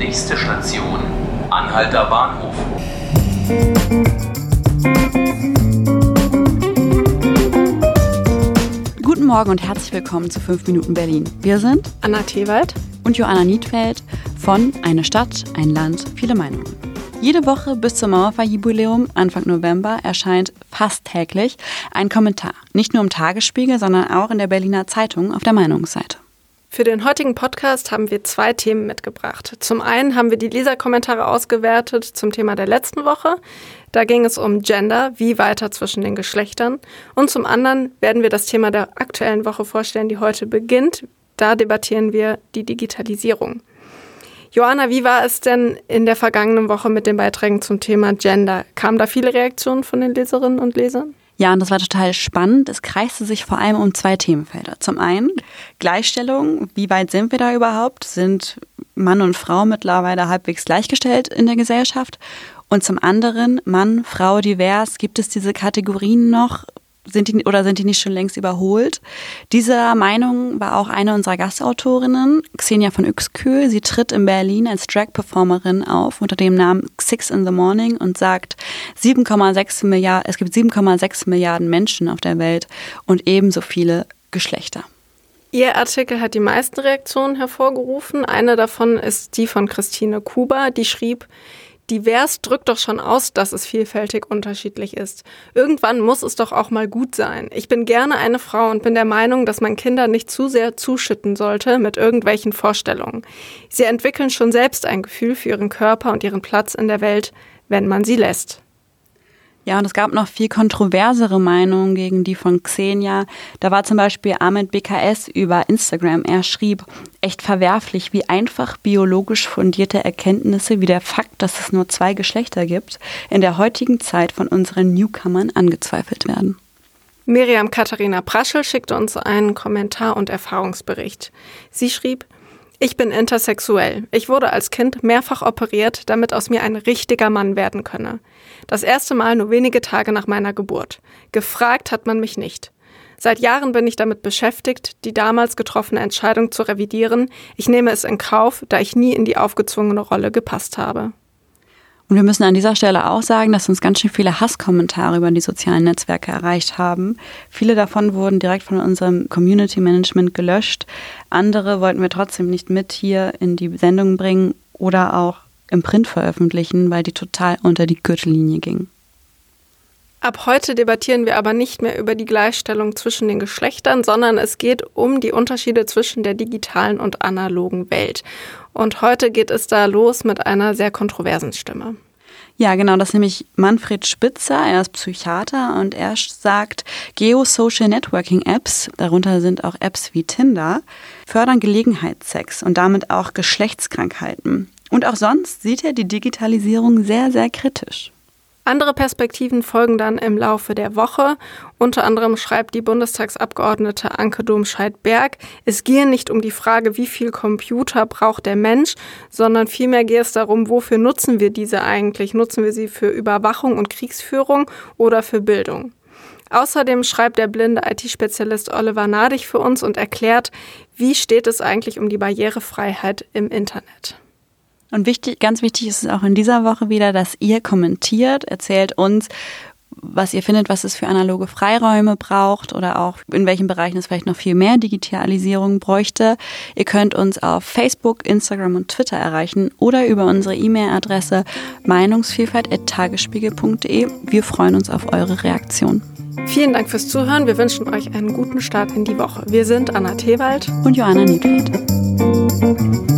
Nächste Station, Anhalter Bahnhof. Guten Morgen und herzlich willkommen zu 5 Minuten Berlin. Wir sind Anna Thewald und Joanna Niedfeld von Eine Stadt, ein Land, viele Meinungen. Jede Woche bis zum Mauerfalljubiläum Anfang November erscheint fast täglich ein Kommentar. Nicht nur im Tagesspiegel, sondern auch in der Berliner Zeitung auf der Meinungsseite. Für den heutigen Podcast haben wir zwei Themen mitgebracht. Zum einen haben wir die Leserkommentare ausgewertet zum Thema der letzten Woche. Da ging es um Gender, wie weiter zwischen den Geschlechtern. Und zum anderen werden wir das Thema der aktuellen Woche vorstellen, die heute beginnt. Da debattieren wir die Digitalisierung. Joanna, wie war es denn in der vergangenen Woche mit den Beiträgen zum Thema Gender? Kamen da viele Reaktionen von den Leserinnen und Lesern? Ja, und das war total spannend. Es kreiste sich vor allem um zwei Themenfelder. Zum einen Gleichstellung. Wie weit sind wir da überhaupt? Sind Mann und Frau mittlerweile halbwegs gleichgestellt in der Gesellschaft? Und zum anderen Mann, Frau, divers. Gibt es diese Kategorien noch? Sind die oder sind die nicht schon längst überholt? Dieser Meinung war auch eine unserer Gastautorinnen, Xenia von Uexküll. Sie tritt in Berlin als Drag-Performerin auf unter dem Namen Six in the Morning und sagt, 7,6 Milliarden, es gibt 7,6 Milliarden Menschen auf der Welt und ebenso viele Geschlechter. Ihr Artikel hat die meisten Reaktionen hervorgerufen. Eine davon ist die von Christine Kuba, die schrieb, divers drückt doch schon aus, dass es vielfältig unterschiedlich ist. Irgendwann muss es doch auch mal gut sein. Ich bin gerne eine Frau und bin der Meinung, dass man Kinder nicht zu sehr zuschütten sollte mit irgendwelchen Vorstellungen. Sie entwickeln schon selbst ein Gefühl für ihren Körper und ihren Platz in der Welt, wenn man sie lässt. Ja, und es gab noch viel kontroversere Meinungen gegen die von Xenia. Da war zum Beispiel Ahmed BKS über Instagram. Er schrieb, echt verwerflich, wie einfach biologisch fundierte Erkenntnisse wie der Fakt, dass es nur zwei Geschlechter gibt, in der heutigen Zeit von unseren Newcomern angezweifelt werden. Miriam Katharina Praschel schickte uns einen Kommentar und Erfahrungsbericht. Sie schrieb, ich bin intersexuell. Ich wurde als Kind mehrfach operiert, damit aus mir ein richtiger Mann werden könne. Das erste Mal nur wenige Tage nach meiner Geburt. Gefragt hat man mich nicht. Seit Jahren bin ich damit beschäftigt, die damals getroffene Entscheidung zu revidieren. Ich nehme es in Kauf, da ich nie in die aufgezwungene Rolle gepasst habe. Und wir müssen an dieser Stelle auch sagen, dass uns ganz schön viele Hasskommentare über die sozialen Netzwerke erreicht haben. Viele davon wurden direkt von unserem Community Management gelöscht. Andere wollten wir trotzdem nicht mit hier in die Sendung bringen oder auch im Print veröffentlichen, weil die total unter die Gürtellinie gingen. Ab heute debattieren wir aber nicht mehr über die Gleichstellung zwischen den Geschlechtern, sondern es geht um die Unterschiede zwischen der digitalen und analogen Welt. Und heute geht es da los mit einer sehr kontroversen Stimme. Ja, genau, das ist nämlich Manfred Spitzer. Er ist Psychiater und er sagt, Geo-Social Networking Apps, darunter sind auch Apps wie Tinder, fördern Gelegenheitssex und damit auch Geschlechtskrankheiten. Und auch sonst sieht er die Digitalisierung sehr, sehr kritisch. Andere Perspektiven folgen dann im Laufe der Woche. Unter anderem schreibt die Bundestagsabgeordnete Anke Domscheit-Berg, es gehe nicht um die Frage, wie viel Computer braucht der Mensch, sondern vielmehr gehe es darum, wofür nutzen wir diese eigentlich? Nutzen wir sie für Überwachung und Kriegsführung oder für Bildung? Außerdem schreibt der blinde IT-Spezialist Oliver Nadig für uns und erklärt, wie steht es eigentlich um die Barrierefreiheit im Internet. Und wichtig, ganz wichtig ist es auch in dieser Woche wieder, dass ihr kommentiert, erzählt uns, was ihr findet, was es für analoge Freiräume braucht oder auch in welchen Bereichen es vielleicht noch viel mehr Digitalisierung bräuchte. Ihr könnt uns auf Facebook, Instagram und Twitter erreichen oder über unsere E-Mail-Adresse meinungsvielfalt.tagesspiegel.de. Wir freuen uns auf eure Reaktion. Vielen Dank fürs Zuhören. Wir wünschen euch einen guten Start in die Woche. Wir sind Anna Thewald und Joanna Niedfeld.